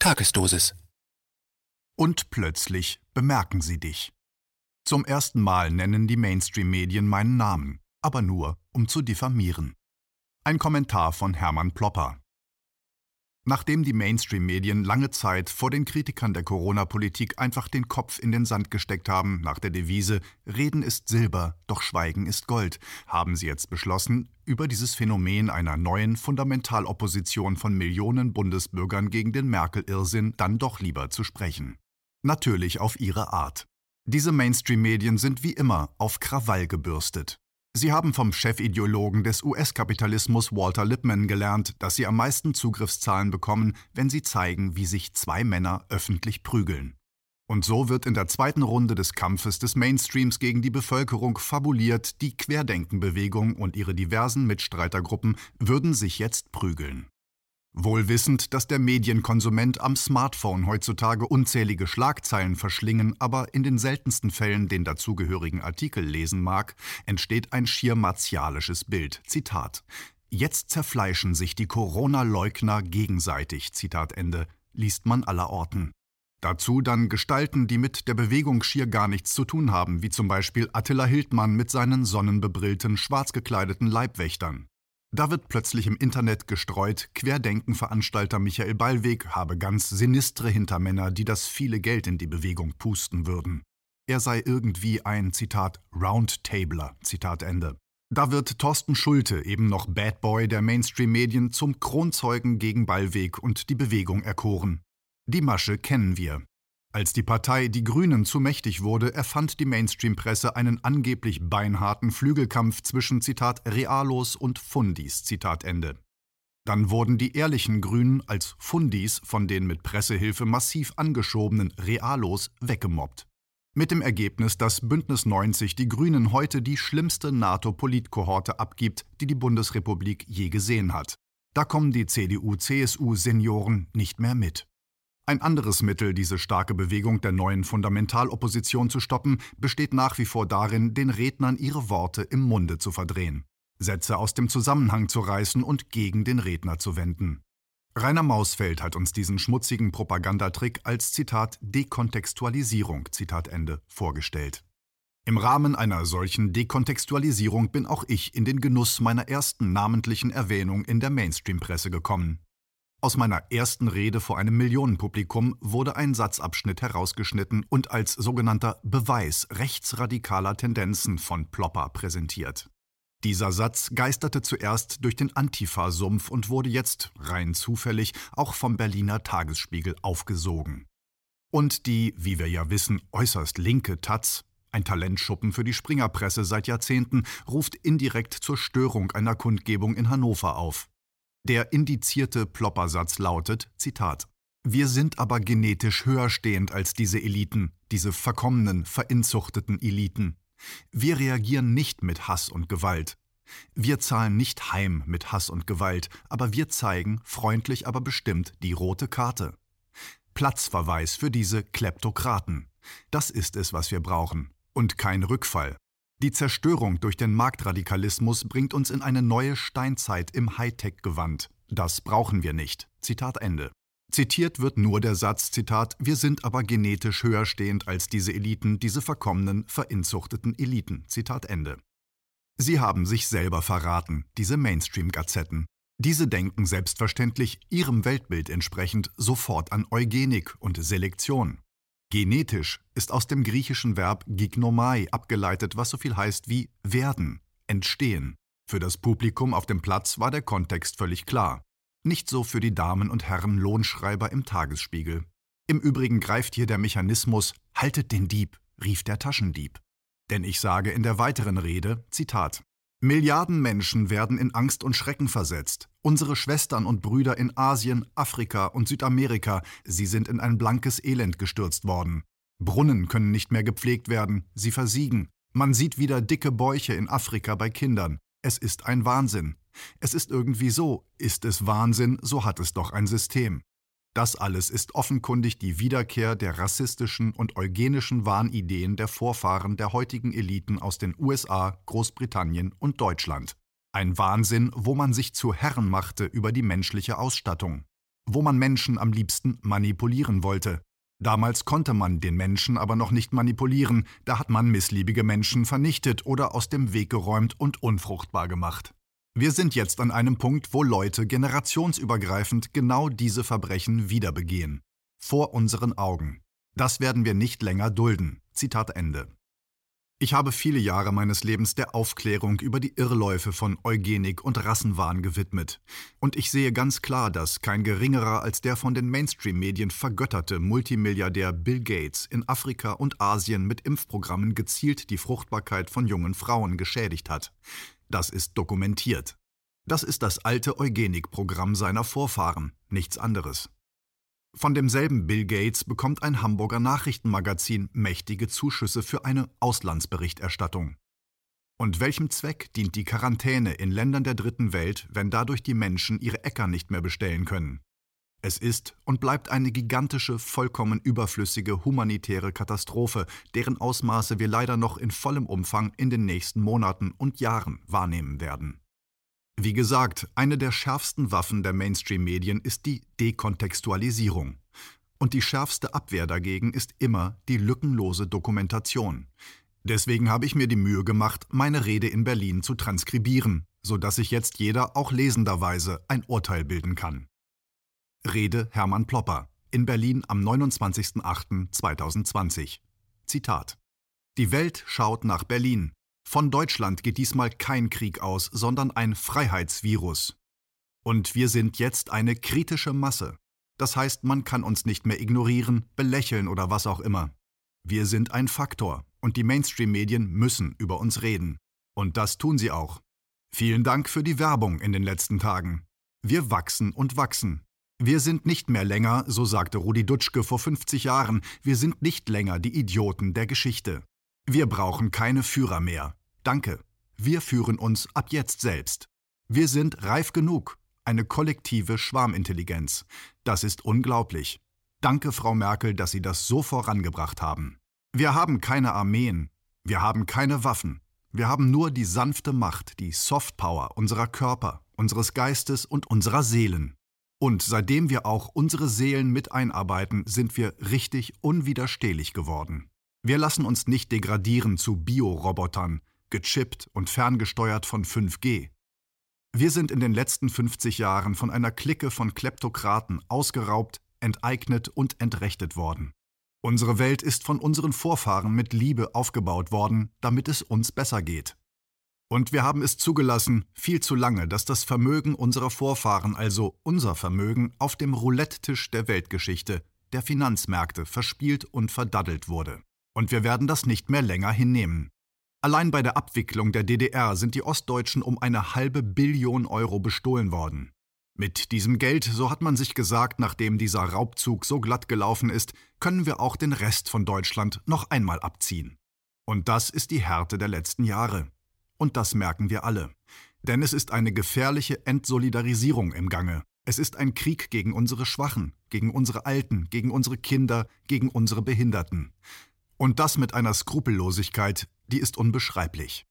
Tagesdosis. Und plötzlich bemerken sie dich. Zum ersten Mal nennen die Mainstream-Medien meinen Namen, aber nur, um zu diffamieren. Ein Kommentar von Hermann Plopper. Nachdem die Mainstream-Medien lange Zeit vor den Kritikern der Corona-Politik einfach den Kopf in den Sand gesteckt haben, nach der Devise Reden ist Silber, doch Schweigen ist Gold, haben sie jetzt beschlossen, über dieses Phänomen einer neuen Fundamentalopposition von Millionen Bundesbürgern gegen den Merkel-Irrsinn dann doch lieber zu sprechen. Natürlich auf ihre Art. Diese Mainstream-Medien sind wie immer auf Krawall gebürstet. Sie haben vom Chefideologen des US-Kapitalismus Walter Lippmann gelernt, dass sie am meisten Zugriffszahlen bekommen, wenn sie zeigen, wie sich zwei Männer öffentlich prügeln. Und so wird in der zweiten Runde des Kampfes des Mainstreams gegen die Bevölkerung fabuliert, die Querdenkenbewegung und ihre diversen Mitstreitergruppen würden sich jetzt prügeln. Wohl wissend, dass der Medienkonsument am Smartphone heutzutage unzählige Schlagzeilen verschlingen, aber in den seltensten Fällen den dazugehörigen Artikel lesen mag, entsteht ein schier martialisches Bild. Zitat. Jetzt zerfleischen sich die Corona-Leugner gegenseitig, Zitat Ende, liest man allerorten. Dazu dann Gestalten, die mit der Bewegung schier gar nichts zu tun haben, wie zum Beispiel Attila Hildmann mit seinen sonnenbebrillten, schwarz gekleideten Leibwächtern. Da wird plötzlich im Internet gestreut, Querdenken-Veranstalter Michael Ballweg habe ganz sinistre Hintermänner, die das viele Geld in die Bewegung pusten würden. Er sei irgendwie ein, Zitat, Roundtabler, Zitat Ende. Da wird Thorsten Schulte, eben noch Bad Boy der Mainstream-Medien, zum Kronzeugen gegen Ballweg und die Bewegung erkoren. Die Masche kennen wir. Als die Partei Die Grünen zu mächtig wurde, erfand die Mainstream-Presse einen angeblich beinharten Flügelkampf zwischen Zitat Realos und Fundis Zitat Ende. Dann wurden die ehrlichen Grünen als Fundis von den mit Pressehilfe massiv angeschobenen Realos weggemobbt. Mit dem Ergebnis, dass Bündnis 90 die Grünen heute die schlimmste NATO-Politkohorte abgibt, die die Bundesrepublik je gesehen hat. Da kommen die CDU-CSU-Senioren nicht mehr mit. Ein anderes Mittel, diese starke Bewegung der neuen Fundamentalopposition zu stoppen, besteht nach wie vor darin, den Rednern ihre Worte im Munde zu verdrehen, Sätze aus dem Zusammenhang zu reißen und gegen den Redner zu wenden. Rainer Mausfeld hat uns diesen schmutzigen Propagandatrick als Zitat Dekontextualisierung Zitat Ende vorgestellt. Im Rahmen einer solchen Dekontextualisierung bin auch ich in den Genuss meiner ersten namentlichen Erwähnung in der Mainstream-Presse gekommen. Aus meiner ersten Rede vor einem Millionenpublikum wurde ein Satzabschnitt herausgeschnitten und als sogenannter Beweis rechtsradikaler Tendenzen von Plopper präsentiert. Dieser Satz geisterte zuerst durch den Antifa-Sumpf und wurde jetzt, rein zufällig, auch vom Berliner Tagesspiegel aufgesogen. Und die, wie wir ja wissen, äußerst linke Taz, ein Talentschuppen für die Springerpresse seit Jahrzehnten, ruft indirekt zur Störung einer Kundgebung in Hannover auf. Der indizierte Ploppersatz lautet, Zitat, wir sind aber genetisch höher stehend als diese Eliten, diese verkommenen, verinzuchteten Eliten. Wir reagieren nicht mit Hass und Gewalt. Wir zahlen nicht heim mit Hass und Gewalt, aber wir zeigen, freundlich aber bestimmt, die rote Karte. Platzverweis für diese Kleptokraten. Das ist es, was wir brauchen. Und kein Rückfall. Die Zerstörung durch den Marktradikalismus bringt uns in eine neue Steinzeit im Hightech-Gewand. Das brauchen wir nicht. Zitat Ende. Zitiert wird nur der Satz, Zitat, wir sind aber genetisch höher stehend als diese Eliten, diese verkommenen, verinzuchteten Eliten. Zitat Ende. Sie haben sich selber verraten, diese Mainstream-Gazetten. Diese denken selbstverständlich ihrem Weltbild entsprechend sofort an Eugenik und Selektion. Genetisch ist aus dem griechischen Verb gignomai abgeleitet, was so viel heißt wie werden, entstehen. Für das Publikum auf dem Platz war der Kontext völlig klar. Nicht so für die Damen und Herren Lohnschreiber im Tagesspiegel. Im Übrigen greift hier der Mechanismus Haltet den Dieb, rief der Taschendieb. Denn ich sage in der weiteren Rede, Zitat, Milliarden Menschen werden in Angst und Schrecken versetzt. Unsere Schwestern und Brüder in Asien, Afrika und Südamerika, sie sind in ein blankes Elend gestürzt worden. Brunnen können nicht mehr gepflegt werden, sie versiegen. Man sieht wieder dicke Bäuche in Afrika bei Kindern. Es ist ein Wahnsinn. Es ist irgendwie so, ist es Wahnsinn, so hat es doch ein System. Das alles ist offenkundig die Wiederkehr der rassistischen und eugenischen Wahnideen der Vorfahren der heutigen Eliten aus den USA, Großbritannien und Deutschland. Ein Wahnsinn, wo man sich zu Herren machte über die menschliche Ausstattung. wo man Menschen am liebsten manipulieren wollte. Damals konnte man den Menschen aber noch nicht manipulieren, da hat man missliebige Menschen vernichtet oder aus dem Weg geräumt und unfruchtbar gemacht. Wir sind jetzt an einem Punkt, wo Leute generationsübergreifend genau diese Verbrechen wieder begehen. Vor unseren Augen. Das werden wir nicht länger dulden. Zitat Ende. Ich habe viele Jahre meines Lebens der Aufklärung über die Irrläufe von Eugenik und Rassenwahn gewidmet. Und ich sehe ganz klar, dass kein geringerer als der von den Mainstream-Medien vergötterte Multimilliardär Bill Gates in Afrika und Asien mit Impfprogrammen gezielt die Fruchtbarkeit von jungen Frauen geschädigt hat. Das ist dokumentiert. Das ist das alte Eugenik-Programm seiner Vorfahren, nichts anderes. Von demselben Bill Gates bekommt ein Hamburger Nachrichtenmagazin mächtige Zuschüsse für eine Auslandsberichterstattung. Und welchem Zweck dient die Quarantäne in Ländern der dritten Welt, wenn dadurch die Menschen ihre Äcker nicht mehr bestellen können? Es ist und bleibt eine gigantische, vollkommen überflüssige humanitäre Katastrophe, deren Ausmaße wir leider noch in vollem Umfang in den nächsten Monaten und Jahren wahrnehmen werden. Wie gesagt, eine der schärfsten Waffen der Mainstream-Medien ist die Dekontextualisierung. Und die schärfste Abwehr dagegen ist immer die lückenlose Dokumentation. Deswegen habe ich mir die Mühe gemacht, meine Rede in Berlin zu transkribieren, sodass sich jetzt jeder auch lesenderweise ein Urteil bilden kann. Rede Hermann Plopper in Berlin am 29.08.2020. Zitat Die Welt schaut nach Berlin. Von Deutschland geht diesmal kein Krieg aus, sondern ein Freiheitsvirus. Und wir sind jetzt eine kritische Masse. Das heißt, man kann uns nicht mehr ignorieren, belächeln oder was auch immer. Wir sind ein Faktor und die Mainstream-Medien müssen über uns reden. Und das tun sie auch. Vielen Dank für die Werbung in den letzten Tagen. Wir wachsen und wachsen. Wir sind nicht mehr länger, so sagte Rudi Dutschke vor 50 Jahren, wir sind nicht länger die Idioten der Geschichte. Wir brauchen keine Führer mehr. Danke. Wir führen uns ab jetzt selbst. Wir sind reif genug. Eine kollektive Schwarmintelligenz. Das ist unglaublich. Danke, Frau Merkel, dass Sie das so vorangebracht haben. Wir haben keine Armeen. Wir haben keine Waffen. Wir haben nur die sanfte Macht, die Softpower unserer Körper, unseres Geistes und unserer Seelen. Und seitdem wir auch unsere Seelen mit einarbeiten, sind wir richtig unwiderstehlich geworden. Wir lassen uns nicht degradieren zu Biorobotern, gechippt und ferngesteuert von 5G. Wir sind in den letzten 50 Jahren von einer Clique von Kleptokraten ausgeraubt, enteignet und entrechtet worden. Unsere Welt ist von unseren Vorfahren mit Liebe aufgebaut worden, damit es uns besser geht. Und wir haben es zugelassen, viel zu lange, dass das Vermögen unserer Vorfahren, also unser Vermögen, auf dem Roulette-Tisch der Weltgeschichte, der Finanzmärkte, verspielt und verdaddelt wurde. Und wir werden das nicht mehr länger hinnehmen. Allein bei der Abwicklung der DDR sind die Ostdeutschen um eine halbe Billion Euro bestohlen worden. Mit diesem Geld, so hat man sich gesagt, nachdem dieser Raubzug so glatt gelaufen ist, können wir auch den Rest von Deutschland noch einmal abziehen. Und das ist die Härte der letzten Jahre. Und das merken wir alle. Denn es ist eine gefährliche Entsolidarisierung im Gange. Es ist ein Krieg gegen unsere Schwachen, gegen unsere Alten, gegen unsere Kinder, gegen unsere Behinderten. Und das mit einer Skrupellosigkeit, die ist unbeschreiblich.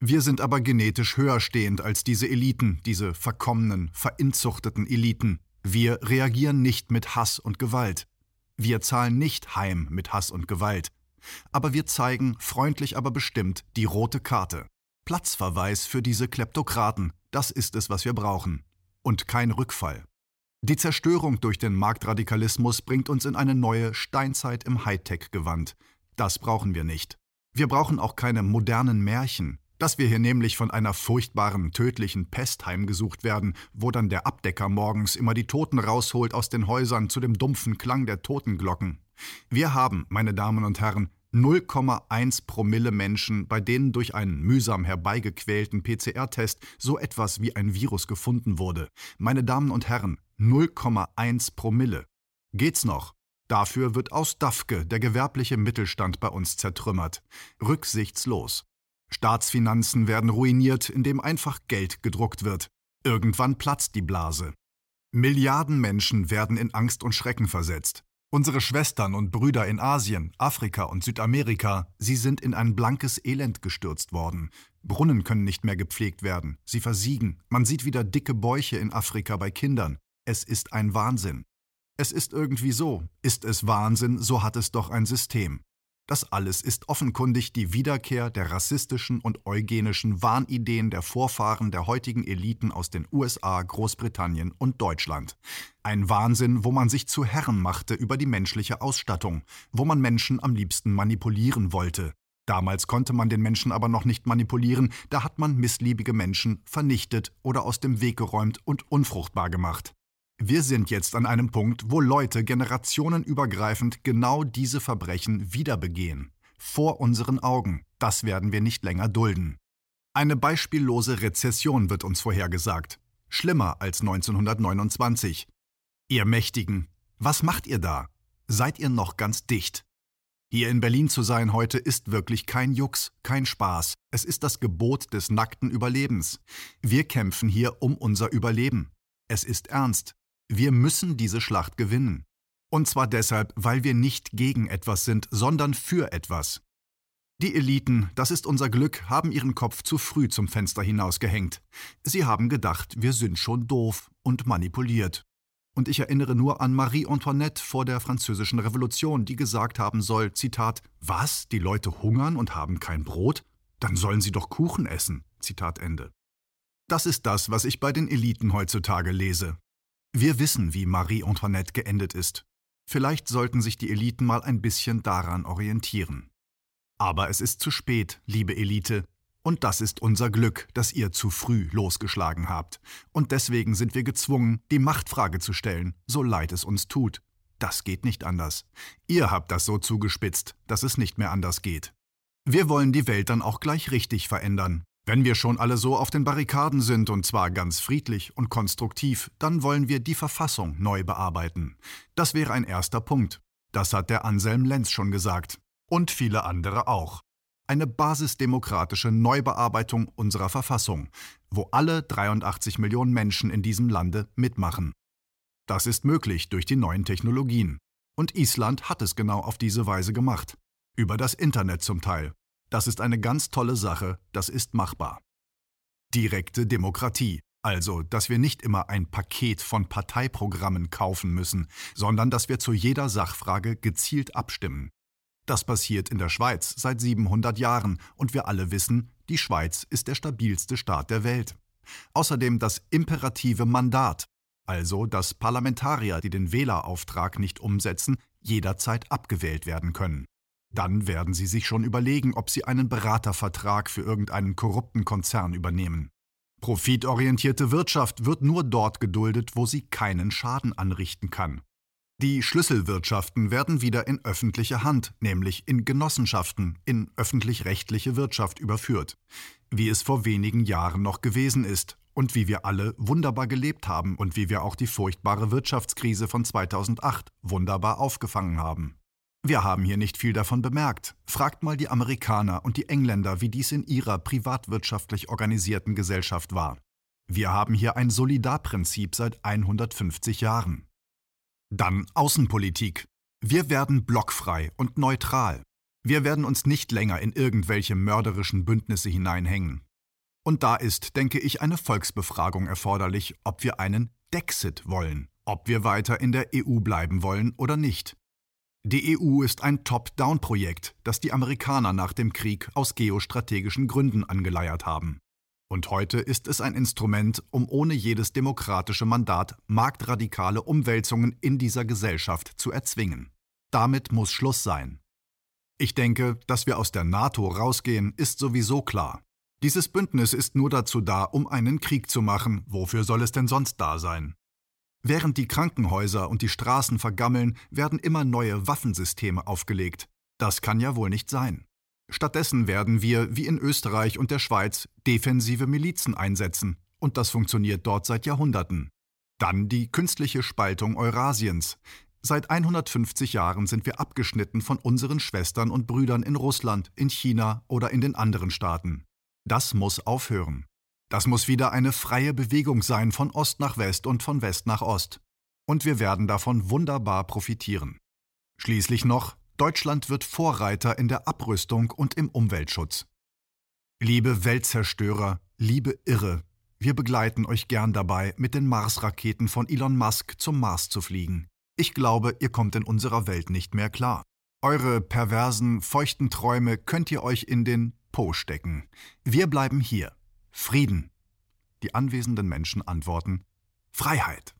Wir sind aber genetisch höher stehend als diese Eliten, diese verkommenen, verinzuchteten Eliten. Wir reagieren nicht mit Hass und Gewalt. Wir zahlen nicht heim mit Hass und Gewalt. Aber wir zeigen, freundlich aber bestimmt, die rote Karte. Platzverweis für diese Kleptokraten, das ist es, was wir brauchen. Und kein Rückfall. Die Zerstörung durch den Marktradikalismus bringt uns in eine neue Steinzeit im Hightech-Gewand. Das brauchen wir nicht. Wir brauchen auch keine modernen Märchen, dass wir hier nämlich von einer furchtbaren, tödlichen Pest heimgesucht werden, wo dann der Abdecker morgens immer die Toten rausholt aus den Häusern zu dem dumpfen Klang der Totenglocken. Wir haben, meine Damen und Herren, 0,1 Promille Menschen, bei denen durch einen mühsam herbeigequälten PCR-Test so etwas wie ein Virus gefunden wurde. Meine Damen und Herren, 0,1 Promille. Geht's noch? Dafür wird aus Dafke der gewerbliche Mittelstand bei uns zertrümmert. Rücksichtslos. Staatsfinanzen werden ruiniert, indem einfach Geld gedruckt wird. Irgendwann platzt die Blase. Milliarden Menschen werden in Angst und Schrecken versetzt. Unsere Schwestern und Brüder in Asien, Afrika und Südamerika, sie sind in ein blankes Elend gestürzt worden. Brunnen können nicht mehr gepflegt werden, sie versiegen. Man sieht wieder dicke Bäuche in Afrika bei Kindern. Es ist ein Wahnsinn. Es ist irgendwie so. Ist es Wahnsinn, so hat es doch ein System. Das alles ist offenkundig die Wiederkehr der rassistischen und eugenischen Wahnideen der Vorfahren der heutigen Eliten aus den USA, Großbritannien und Deutschland. Ein Wahnsinn, wo man sich zu Herren machte über die menschliche Ausstattung, wo man Menschen am liebsten manipulieren wollte. Damals konnte man den Menschen aber noch nicht manipulieren, da hat man missliebige Menschen vernichtet oder aus dem Weg geräumt und unfruchtbar gemacht. Wir sind jetzt an einem Punkt, wo Leute generationenübergreifend genau diese Verbrechen wieder begehen. Vor unseren Augen. Das werden wir nicht länger dulden. Eine beispiellose Rezession wird uns vorhergesagt. Schlimmer als 1929. Ihr Mächtigen, was macht ihr da? Seid ihr noch ganz dicht? Hier in Berlin zu sein heute ist wirklich kein Jux, kein Spaß. Es ist das Gebot des nackten Überlebens. Wir kämpfen hier um unser Überleben. Es ist ernst. Wir müssen diese Schlacht gewinnen. Und zwar deshalb, weil wir nicht gegen etwas sind, sondern für etwas. Die Eliten, das ist unser Glück, haben ihren Kopf zu früh zum Fenster hinausgehängt. Sie haben gedacht, wir sind schon doof und manipuliert. Und ich erinnere nur an Marie Antoinette vor der Französischen Revolution, die gesagt haben soll, Zitat, was, die Leute hungern und haben kein Brot? Dann sollen sie doch Kuchen essen. Zitat Ende. Das ist das, was ich bei den Eliten heutzutage lese. Wir wissen, wie Marie Antoinette geendet ist. Vielleicht sollten sich die Eliten mal ein bisschen daran orientieren. Aber es ist zu spät, liebe Elite, und das ist unser Glück, dass ihr zu früh losgeschlagen habt. Und deswegen sind wir gezwungen, die Machtfrage zu stellen, so leid es uns tut. Das geht nicht anders. Ihr habt das so zugespitzt, dass es nicht mehr anders geht. Wir wollen die Welt dann auch gleich richtig verändern. Wenn wir schon alle so auf den Barrikaden sind, und zwar ganz friedlich und konstruktiv, dann wollen wir die Verfassung neu bearbeiten. Das wäre ein erster Punkt. Das hat der Anselm Lenz schon gesagt. Und viele andere auch. Eine basisdemokratische Neubearbeitung unserer Verfassung, wo alle 83 Millionen Menschen in diesem Lande mitmachen. Das ist möglich durch die neuen Technologien. Und Island hat es genau auf diese Weise gemacht. Über das Internet zum Teil. Das ist eine ganz tolle Sache, das ist machbar. Direkte Demokratie, also dass wir nicht immer ein Paket von Parteiprogrammen kaufen müssen, sondern dass wir zu jeder Sachfrage gezielt abstimmen. Das passiert in der Schweiz seit 700 Jahren und wir alle wissen, die Schweiz ist der stabilste Staat der Welt. Außerdem das imperative Mandat, also dass Parlamentarier, die den Wählerauftrag nicht umsetzen, jederzeit abgewählt werden können. Dann werden Sie sich schon überlegen, ob Sie einen Beratervertrag für irgendeinen korrupten Konzern übernehmen. Profitorientierte Wirtschaft wird nur dort geduldet, wo sie keinen Schaden anrichten kann. Die Schlüsselwirtschaften werden wieder in öffentliche Hand, nämlich in Genossenschaften, in öffentlich-rechtliche Wirtschaft überführt, wie es vor wenigen Jahren noch gewesen ist und wie wir alle wunderbar gelebt haben und wie wir auch die furchtbare Wirtschaftskrise von 2008 wunderbar aufgefangen haben. Wir haben hier nicht viel davon bemerkt. Fragt mal die Amerikaner und die Engländer, wie dies in ihrer privatwirtschaftlich organisierten Gesellschaft war. Wir haben hier ein Solidarprinzip seit 150 Jahren. Dann Außenpolitik. Wir werden blockfrei und neutral. Wir werden uns nicht länger in irgendwelche mörderischen Bündnisse hineinhängen. Und da ist, denke ich, eine Volksbefragung erforderlich, ob wir einen Dexit wollen, ob wir weiter in der EU bleiben wollen oder nicht. Die EU ist ein Top-Down-Projekt, das die Amerikaner nach dem Krieg aus geostrategischen Gründen angeleiert haben. Und heute ist es ein Instrument, um ohne jedes demokratische Mandat marktradikale Umwälzungen in dieser Gesellschaft zu erzwingen. Damit muss Schluss sein. Ich denke, dass wir aus der NATO rausgehen, ist sowieso klar. Dieses Bündnis ist nur dazu da, um einen Krieg zu machen. Wofür soll es denn sonst da sein? Während die Krankenhäuser und die Straßen vergammeln, werden immer neue Waffensysteme aufgelegt. Das kann ja wohl nicht sein. Stattdessen werden wir, wie in Österreich und der Schweiz, defensive Milizen einsetzen, und das funktioniert dort seit Jahrhunderten. Dann die künstliche Spaltung Eurasiens. Seit 150 Jahren sind wir abgeschnitten von unseren Schwestern und Brüdern in Russland, in China oder in den anderen Staaten. Das muss aufhören. Das muss wieder eine freie Bewegung sein von Ost nach West und von West nach Ost. Und wir werden davon wunderbar profitieren. Schließlich noch, Deutschland wird Vorreiter in der Abrüstung und im Umweltschutz. Liebe Weltzerstörer, liebe Irre, wir begleiten euch gern dabei, mit den Mars-Raketen von Elon Musk zum Mars zu fliegen. Ich glaube, ihr kommt in unserer Welt nicht mehr klar. Eure perversen, feuchten Träume könnt ihr euch in den Po stecken. Wir bleiben hier. Frieden. Die anwesenden Menschen antworten Freiheit.